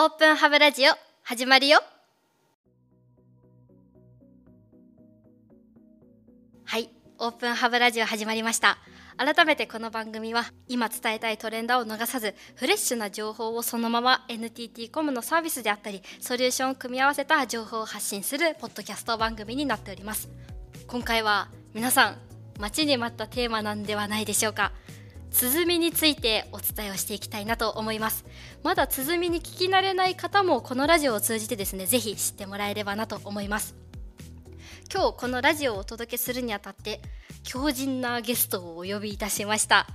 オープンハブラジオ始まるよ。はいオープンハブラジオ始まりました。改めてこの番組は今伝えたいトレンドを逃さずフレッシュな情報をそのまま NTT コムのサービスであったりソリューションを組み合わせた情報を発信するポッドキャスト番組になっております。今回は皆さん待ちに待ったテーマなんではないでしょうか。鼓についてお伝えをしていきたいなと思いますまだ鼓に聞き慣れない方もこのラジオを通じてですねぜひ知ってもらえればなと思います今日このラジオをお届けするにあたって強靭なゲストをお呼びいたしました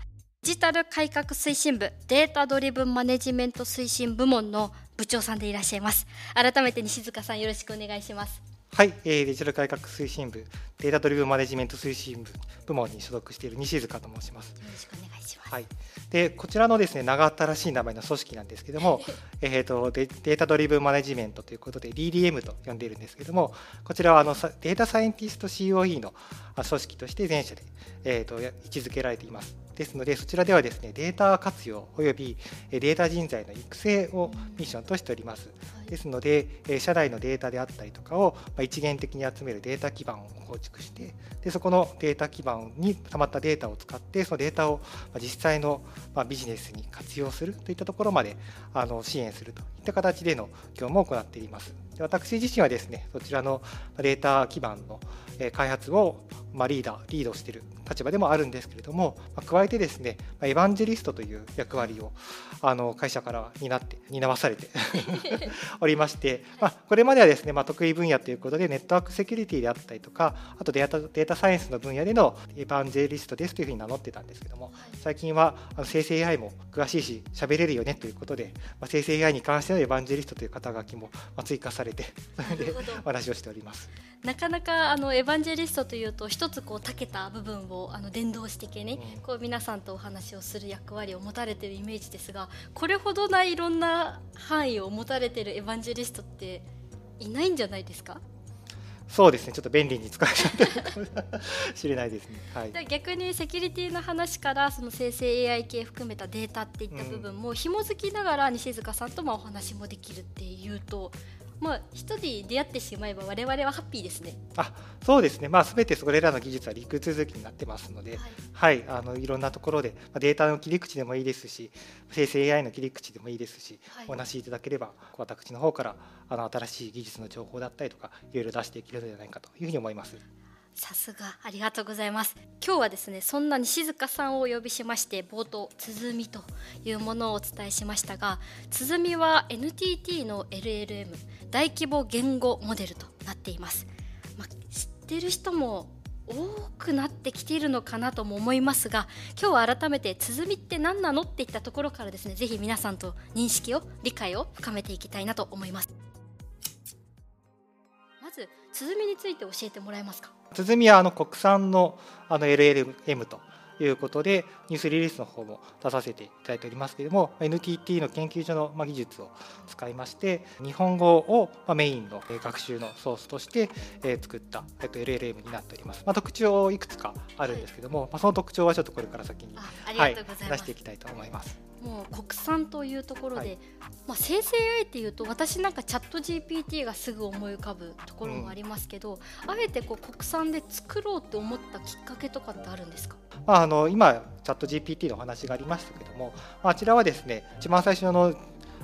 デジタル改革推進部データドリブンマネジメント推進部門の部長さんでいらっしゃいます改めて西塚さんよろしくお願いしますはい、えー、デジタル改革推進部データドリブンマネジメント推進部部門に所属している西塚と申します。よろしくお願いします、はい、でこちらのですね超新しい名前の組織なんですけどもえーとデデータドリブンマネジメントということで DDM と呼んでいるんですけどもこちらはあのデータサイエンティスト COE の組織として全社で、えーと位置づけられていますですので、そちらではですねデータ活用およびデータ人材の育成をミッションとしております。ですので、社内のデータであったりとかを一元的に集めるデータ基盤を構築して、でそこのデータ基盤に溜まったデータを使って、そのデータを実際のビジネスに活用するといったところまであの支援するといった形での業務を行っています。私自身はですね、そちらのデータ基盤の開発をリーダー、リードしている立場でもあるんですけれども、加えてですね、エヴァンジェリストという役割をあの会社から担って担わされて おりまして、まあ、これまではですね、まあ、得意分野ということでネットワークセキュリティであったりとかあとデータデータサイエンスの分野でのエヴァンジェリストですというふうに名乗ってたんですけども最近は生成 AI も詳しいし喋れるよねということで、まあ、生成 AI に関してのエヴァンジェリストという肩書きも追加されてそれでお話をしております。なかなかあのエヴァンジェリストというと一つこう長けた部分をあの伝道してけね、うん、こう皆さんとお話をする役割を持たれているイメージですがこれほどないろんな範囲を持たれているエヴァンジェリストっていないんじゃないですか？そうですね。ちょっと便利に使えちゃったかもしれないですね、はい、逆にセキュリティの話からその生成 AI 系含めたデータっていった部分も紐づきながら西塚さんともお話もできるっていうとまあ、人で出会ってしまえば我々はハッピーですね。あそうですね、まあ、全てそれらの技術は陸続きになってますので、はい、はい、あのいろんなところで、まあ、データの切り口でもいいですし、生成 AI の切り口でもいいですし、はい、お話しいただければ、私の方からあの新しい技術の情報だったりとか、いろいろ出していけるのではないかというふうに思います。さすがありがとうございます。今日はですねそんな西塚さんをお呼びしまして冒頭鼓というものをお伝えしましたが鼓は NTT の LLM 大規模言語モデルとなっています、まあ、知ってる人も多くなってきているのかなとも思いますが今日は改めて鼓って何なのっていったところからですねぜひ皆さんと認識を理解を深めていきたいなと思います。ず鼓について教えてもらえますか？鼓はあの国産のあの LLM ということでニュースリリースの方も出させていただいておりますけれども NTT の研究所の技術を使いまして日本語をメインの学習のソースとして作った LLM になっております、まあ、特徴いくつかあるんですけども、まあ、その特徴はちょっとこれから先に、はい、出していきたいと思います。もう国産というところで、はい、まあ、生成 AI っていうと私なんかチャット GPT がすぐ思い浮かぶところもありますけど、うん、あえてこう国産で作ろうと思ったきっかけとかってあるんですか、まあ、あの今チャット GPT のお話がありましたけども、まあ、あちらはですね一番最初の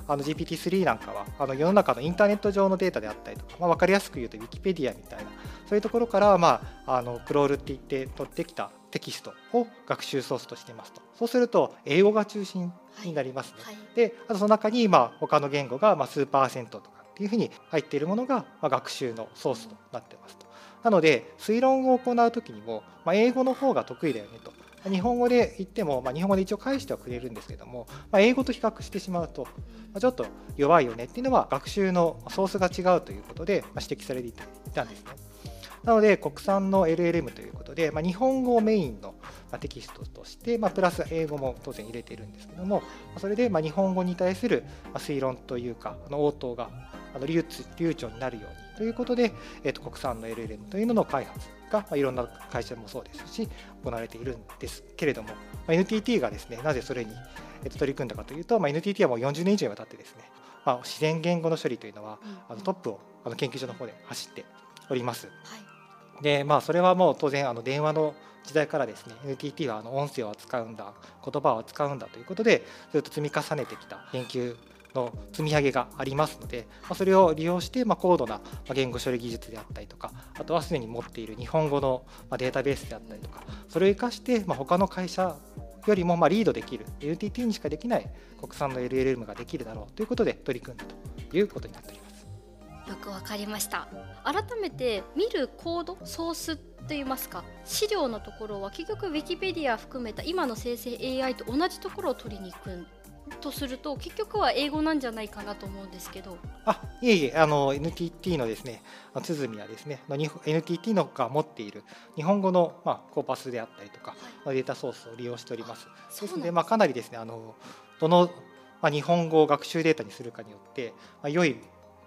あの GPT-3 なんかはあの世の中のインターネット上のデータであったりとか、まあ、分かりやすく言うとウィキペディアみたいなそういうところから、まあ、あのクロールって言って取ってきたテキストを学習ソースとしていますと。そうすると英語が中心になりますね、はい。はい、であとその中にまあ他の言語がまあ数パーセントとかっていうふうに入っているものがまあ学習のソースとなってますと。なので推論を行う時にもまあ英語の方が得意だよねと。日本語で言っても、まあ、日本語で一応返してはくれるんですけども、まあ、英語と比較してしまうと、まあ、ちょっと弱いよねっていうのは学習のソースが違うということで、まあ、指摘されていたんですね。なので国産の LLM ということで、まあ、日本語をメインのテキストとして、まあ、プラス英語も当然入れているんですけどもそれでまあ日本語に対する推論というかあの応答があの流流暢になるようにということで、えー、と国産の LLM というのの開発が、まあ、いろんな会社もそうですし行われているんですけれども、まあ、NTT がですねなぜそれに取り組んだかというと、まあ、NTT はもう40年以上にわたってですねまあ、自然言語の処理というのは、うん。あのトップをあの研究所の方で走っております。はいでまあそれはもう当然あの電話の時代からですね NTT はあの音声を扱うんだ言葉を扱うんだということでずっと積み重ねてきた研究の積み上げがありますので、まあ、それを利用してまあ高度なまあ言語処理技術であったりとかあとはすでに持っている日本語のまあデータベースであったりとかそれを生かしてまあ他の会社よりもまあリードできる NTT にしかできない国産の LLM ができるだろうということで取り組んだということになっております。よくわかりました。改めて見るコードソースといいますか？資料のところは結局ウィキペディア含めた今の生成 AI と同じところを取りに行くとすると結局は英語なんじゃないかなと思うんですけど。あいえいえあの NTT のですね鼓はですね NTT のが持っている日本語の、まあ、コーパスであったりとか、まあデータソースを利用しております。ですので、まあ、かなりですねあのどの、まあ、日本語を学習データにするかによって、まあ、良い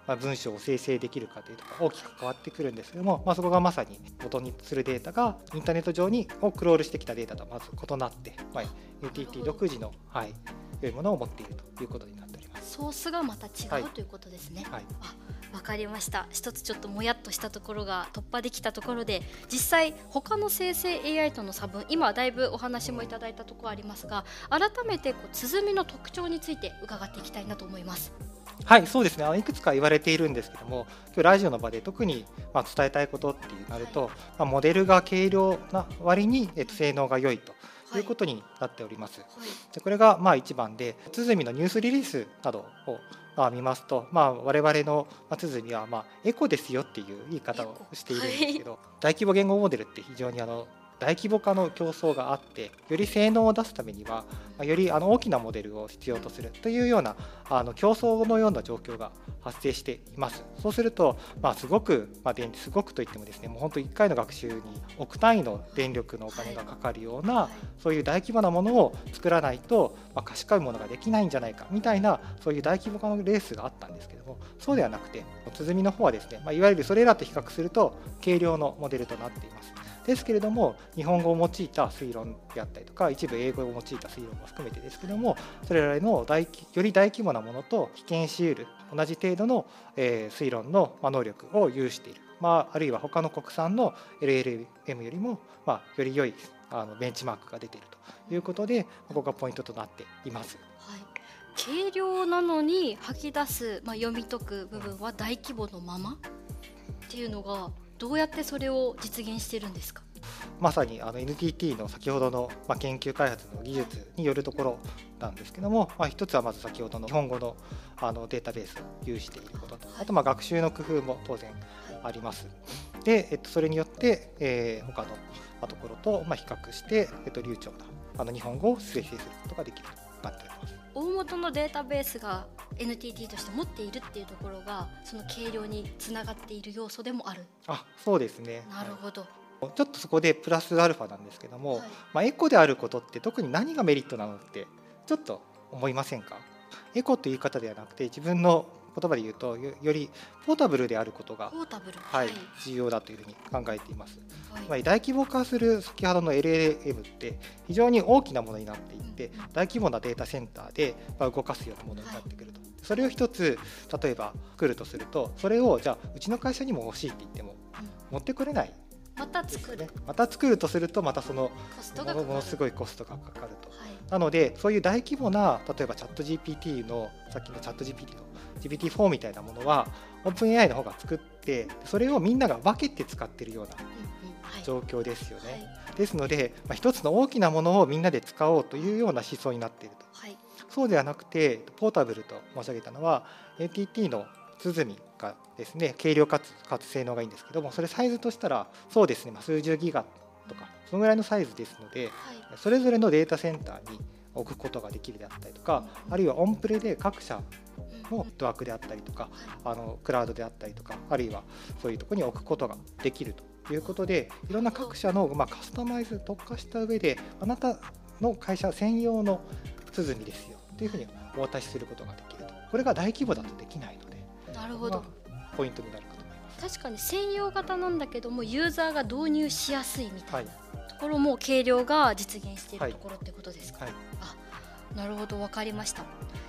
まあ文章を生成できるかというと大きく変わってくるんですけども、まあ、そこがまさに元にするデータがインターネット上にをクロールしてきたデータとはまず異なって、まあ、NTT 独自の、はい、良いものを持っているということになっております。ソースがまた違う、はいということですね。はいわかりました一つちょっともやっとしたところが突破できたところで実際他の生成 AI との差分今はだいぶお話もいただいたところありますが改めてこう鼓の特徴について伺っていきたいなと思います。はい、そうですね。あのいくつか言われているんですけども、今日ラジオの場で特にまあ伝えたいことってなると、まあ、モデルが軽量な割にえっと性能が良いということになっております。はいでこれがまあ一番で、鼓のニュースリリースなどをまあ見ますと、まあ我々のまあ鼓はまあエコですよっていう言い方をしているんですけど、大規模言語モデルって非常にあの大規模化の競争があってより性能を出すためにはまよりあの大きなモデルを必要とするというようなあの競争のような状況が発生していますそうすると、まあ、すごく、まあ、電すごくといってもですねもう本当1回の学習に億単位の電力のお金がかかるような、そういう大規模なものを作らないと、まあ、賢いものができないんじゃないかみたいなそういう大規模化のレースがあったんですけどもそうではなくて鼓の方はですね、まあ、いわゆるそれらと比較すると軽量のモデルとなっています。ですけれども日本語を用いた推論であったりとか一部英語を用いた推論も含めてですけどもそれらの大より大規模なものと被験しうる同じ程度の、えー推論の能力を有している、まあ、あるいは他の国産の LLM よりも、まあ、より良いあのベンチマークが出ているということでここがポイントとなっています。はい軽量なのに吐き出す、まあ、読み解く部分は大規模のままっていうのがどうやってそれを実現してるんですか？まさにあの NTT の先ほどの、まあ、研究開発の技術によるところなんですけども、まあ、一つはまず先ほどの日本語のあのデータベースを有していることとあとまあ学習の工夫も当然あります。で、えっと、それによって、えー他のまあところとまあ比較して、えっと、流暢なあの日本語を生成することができるとなっております。大元のデータベースが NTT として持っているっていうところがその軽量につながっている要素でもある。あそうですね。なるほど、ちょっとそこでプラスアルファなんですけども、はい。まあ、エコであることって特に何がメリットなのってちょっと思いませんか？エコという言い方ではなくて自分の言葉で言うとよよりポータブルであることがポ、ータブルはい、重要だというふうに考えています。はい。つまり大規模化する先ほどの LLM って非常に大きなものになっていって大規模なデータセンターでまあ動かすようなものになってくると、それを一つ例えば作るとするとそれをじゃあうちの会社にも欲しいって言ってもうん。持ってこれないまた作る。また作るとするとまたそのものすごいコストがかかると。はい。なのでそういう大規模な例えばチャット GPT のさっきのチャット GPT の GPT4 みたいなものは OpenAI の方が作ってそれをみんなが分けて使ってるような状況ですよね。はい。ですので、まあ、一つの大きなものをみんなで使おうというような思想になっていると。はい。そうではなくてポータブルと申し上げたのは NTT の鼓がですね軽量かつかつ性能がいいんですけどもそれサイズとしたらそうですね、まあ、数十ギガとかそのぐらいのサイズですのではい。それぞれのデータセンターに置くことができるであったりとかあるいはオンプレで各社うんのドワークであったりとかあのクラウドであったりとかあるいはそういうところに置くことができるということでいろんな各社の、まあ、カスタマイズ特化した上であなたの会社専用の鼓ですよというふうにお渡しすることができると。これが大規模だとできないなるほど。まあポイントになるかと思います。確かに専用型なんだけどもユーザーが導入しやすいみたはい。いなところも軽量が実現しているはいところってことですか、はい。なるほど分かりました。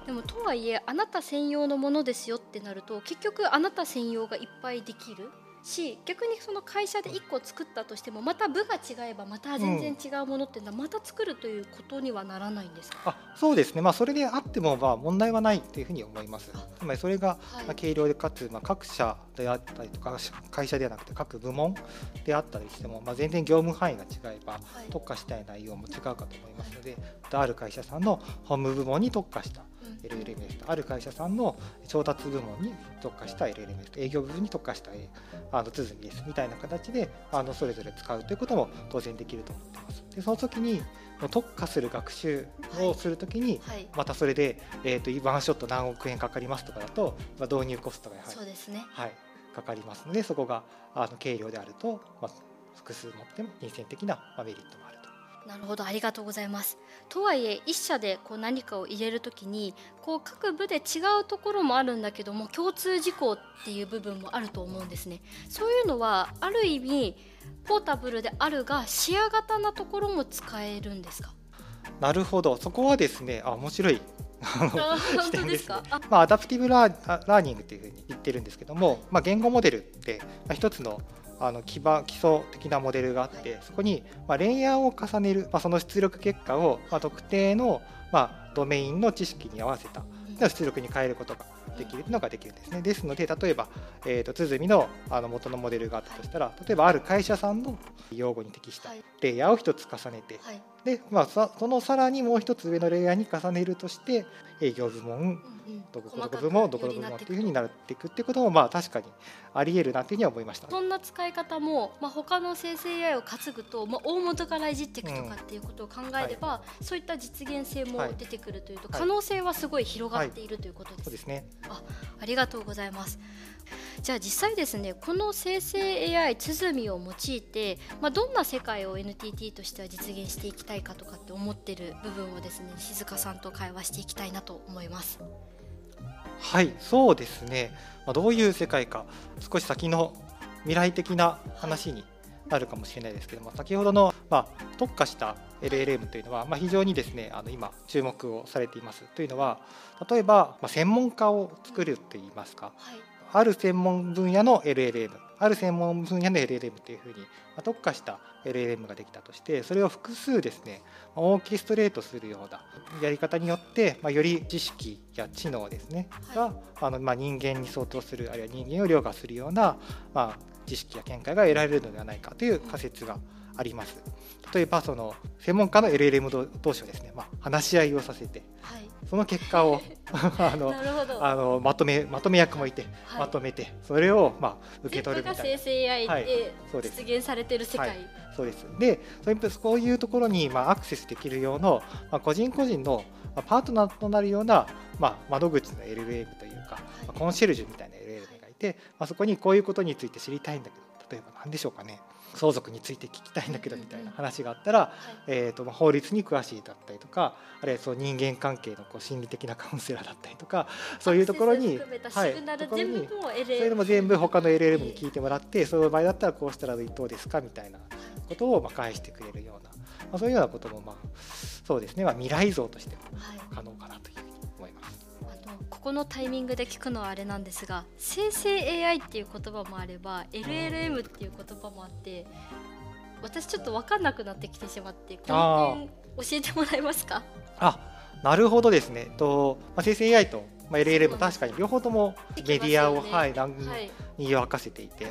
でもとはいえあなた専用のものですよってなると結局あなた専用がいっぱいできるし逆にその会社で1個作ったとしてもまた部が違えばまた全然違うものっていうのはまた作るということにはならないんですか、あそうですね、まあ、それであってもまあ問題はないというふうに思います。つまりそれがまあ軽量でかつまあ各社であったりとか会社ではなくて各部門であったりしてもまあ全然業務範囲が違えば特化したい内容も違うかと思いますのである会社さんの本務部門に特化した LLMS とある会社さんの調達部門に特化した LLMS と営業部分に特化したあの鼓ですみたいな形であのそれぞれ使うということも当然できると思ってます。でその時に特化する学習をするときに、はいはい、またそれで、えーと、ワンショット何億円かかりますとかだと、まあ、導入コストがやはりそうですね、はい、かかりますのでそこがあの軽量であると、まあ、複数持っても金銭的なメリットもあると。なるほどありがとうございます。とはいえ一社でこう何かを入れるときにこう各部で違うところもあるんだけども共通事項っていう部分もあると思うんですね。そういうのはある意味ポータブルであるが視野型なところも使えるんですか？なるほどそこはですねあ面白い視点ですね。まあ、アダプティブラーニングというふうに言ってるんですけども、まあ、言語モデルって、まあ、一つのあの基盤基礎的なモデルがあってそこにまレイヤーを重ねる、まあ、その出力結果をま特定のまドメインの知識に合わせた出力に変えることができるのができるんですね。ですので例えば、えーと、鼓のあの元のモデルがあったとしたら例えばある会社さんの用語に適したレイヤーを1つ重ねて、はい、でまあ、そのさらにもう1つ上のレイヤーに重ねるとして営業部門、どこどこ部門どこどこ部門っていうふうになっていくっていうこともまあ確かにありえるなというふうには思いました、そんな使い方も、まあ、他の生成 AI を担ぐと、まあ、大元からいじっていくとかっていうことを考えれば、うんはい、そういった実現性も出てくるというと、はい、可能性はすごい広がっているということです、はい、そうですね。あありがとうございますじゃあ実際ですねこの生成 AI 鼓を用いて、まあ、どんな世界を NTT としては実現していきたいかとかって思ってる部分をですね静香さんと会話していきたいなと思います。はいそうですね、まあ、どういう世界か少し先の未来的な話になるかもしれないですけども先ほどの、まあ、特化した LLM というのは、まあ、非常にですねあの今注目をされています。というのは例えば、まあ、専門家を作るといいますか、はいある専門分野の LLM ある専門分野の LLM というふうに特化した LLM ができたとしてそれを複数ですねオーケストレートするようなやり方によって、まあ、より知識や知能ですね、があのまあ人間に相当するあるいは人間を凌駕するような、まあ、知識や見解が得られるのではないかという仮説があります。例えばその専門家の LLM 同士をですね、まあ、話し合いをさせて、はい、その結果を あのあのまとめまとめ役もいて、はい、まとめてそれをまあ受け取るみたいな。生成 AI で実現されてる世界、はい、そうです。でそういうこういうところにまあアクセスできるような、まあ、個人個人のパートナーとなるような、まあ、窓口の LLM というか、まあ、コンシェルジュみたいな LLM がいて、まあ、そこにこういうことについて知りたいんだけど例えば何でしょうかね相続について聞きたいんだけどみたいな話があったら、えーとまあ、法律に詳しいだったりとかあるいはそう人間関係のこう心理的なカウンセラーだったりとかそういうところにはい、ところにそれでも全部他の LLM に聞いてもらってその場合だったらこうしたらどうですかみたいなことをまあ返してくれるような、まあ、そういうようなこともまあそうですね、まあ、未来像としても可能かなというこのタイミングで聞くのはあれなんですが生成 AI っていう言葉もあれば LLM っていう言葉もあって私ちょっと分かんなくなってきてしまってこの点教えてもらえますか？あなるほどですね。と、まあ、生成 AI と、まあ、LLM 確かに両方ともメディアを、ね、はい、に沸かせていて、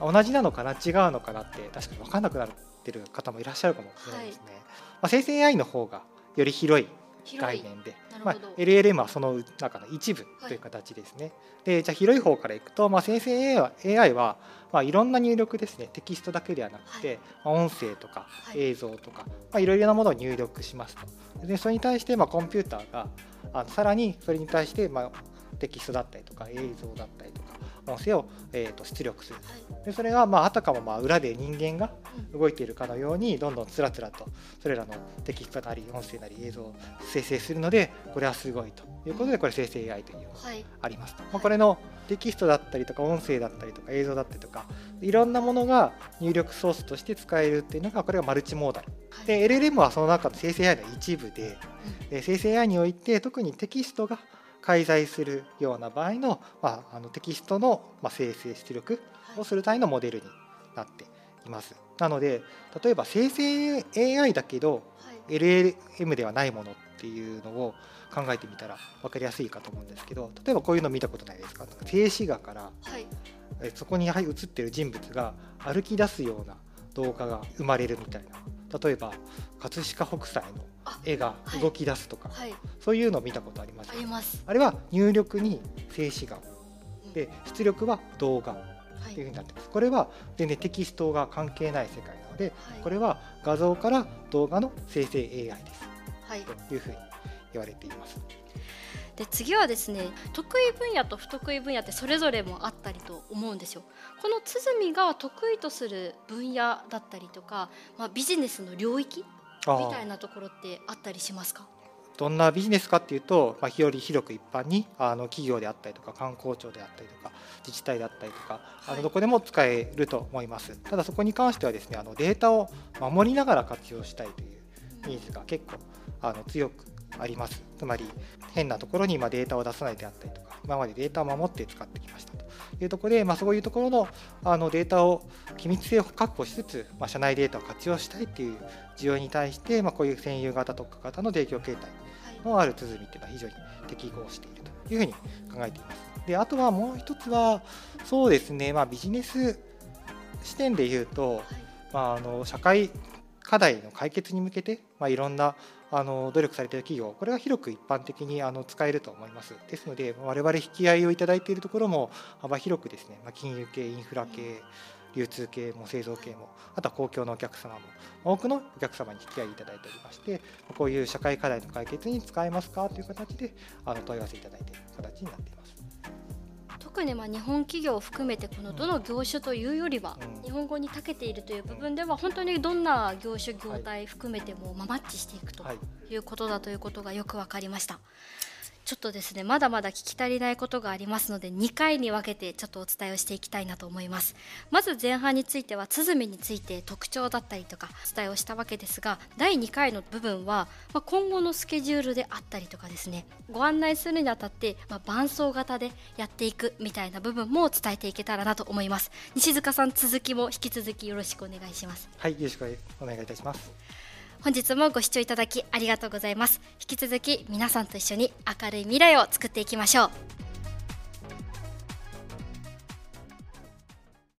同じなのかな？違うのかなって確かに分かんなくなってる方もいらっしゃるかもしれないですね。はい、まあ、生成 AI の方がより広い概念で、まあ、LLM はその中の一部という形ですね。はい、でじゃあ広い方からいくと、まあ、生成 AI は、まあ、いろんな入力ですね。テキストだけではなくて、はい、音声とか映像とか、はいまあ、いろいろなものを入力しますと。でそれに対して、まあ、コンピューターがあのさらにそれに対して、まあ、テキストだったりとか映像だったりとか音声を、えー、と出力する。でそれが、まあ、あたかもまあ裏で人間が動いているかのようにどんどんつらつらとそれらのテキストなり音声なり映像を生成するのでこれはすごいということでこれ生成 AI というのがあります。と、まあ、これのテキストだったりとか音声だったりとか映像だったりとかいろんなものが入力ソースとして使えるっていうのがこれがマルチモーダル。で LLM はその中の生成 AI の一部でで生成 AI において特にテキストが介在するような場合の,、まあ、あのテキストの、まあ、生成出力をするためのモデルになっています。なので例えば生成 AI だけど LLM ではないものっていうのを考えてみたら分かりやすいかと思うんですけど例えばこういうの見たことないですか？静止画から、はい、そこに映ってる人物が歩き出すような動画が生まれるみたいな。例えば葛飾北斎の絵が動き出すとか、はい。はい、そういうのを見たことあります。あれは入力に静止画。で出力は動画っていうふうになってます、これは全然テキストが関係ない世界なので、これは画像から動画の生成 AI です、というふうに言われています。で次はですね得意分野と不得意分野ってそれぞれもあったりと思うんですよ。この鼓が得意とする分野だったりとか、まあ、ビジネスの領域みたいなところってあったりしますか？どんなビジネスかっていうと、まあ、より広く一般にあの企業であったりとか観光庁であったりとか自治体であったりとか、あのどこでも使えると思います。ただそこに関してはですねあのデータを守りながら活用したいというニーズが結構あの強くあります。つまり変なところに今データを出さないであったりとか今までデータを守って使ってきましたと。いうところで、まあ、そういうところのあのデータを機密性を確保しつつ、まあ、社内データを活用したいっていう需要に対して、まあ、こういう占有型特化型の提供形態のある鼓っていうのは非常に適合しているというふうに考えています。であとはもう一つはそうですね、まあ、ビジネス視点で言うと、まあ、あの社会課題の解決に向けて、まあ、いろんなあの努力されている企業これは広く一般的にあの使えると思いますですので我々引き合いをいただいているところも幅広くですね、まあ、金融系インフラ系流通系も製造系もあとは公共のお客様も多くのお客様に引き合いいただいておりましてこういう社会課題の解決に使えますかという形であの問い合わせいただいている形になっています。特にまあ日本企業を含めてこのどの業種というよりは日本語に長けているという部分では本当にどんな業種業態含めてもまマッチしていくということだということがよく分かりました。ちょっとですねまだまだ聞き足りないことがありますので2回に分けてちょっとお伝えをしていきたいなと思います。まず前半については鼓について特徴だったりとかお伝えをしたわけですが第2回の部分は、まあ、今後のスケジュールであったりとかですねご案内するにあたって、まあ、伴走型でやっていくみたいな部分も伝えていけたらなと思います。西塚さん続きも引き続きよろしくお願いします。はいよろしくお願いいたします。本日もご視聴いただきありがとうございます。引き続き皆さんと一緒に明るい未来を作っていきましょう。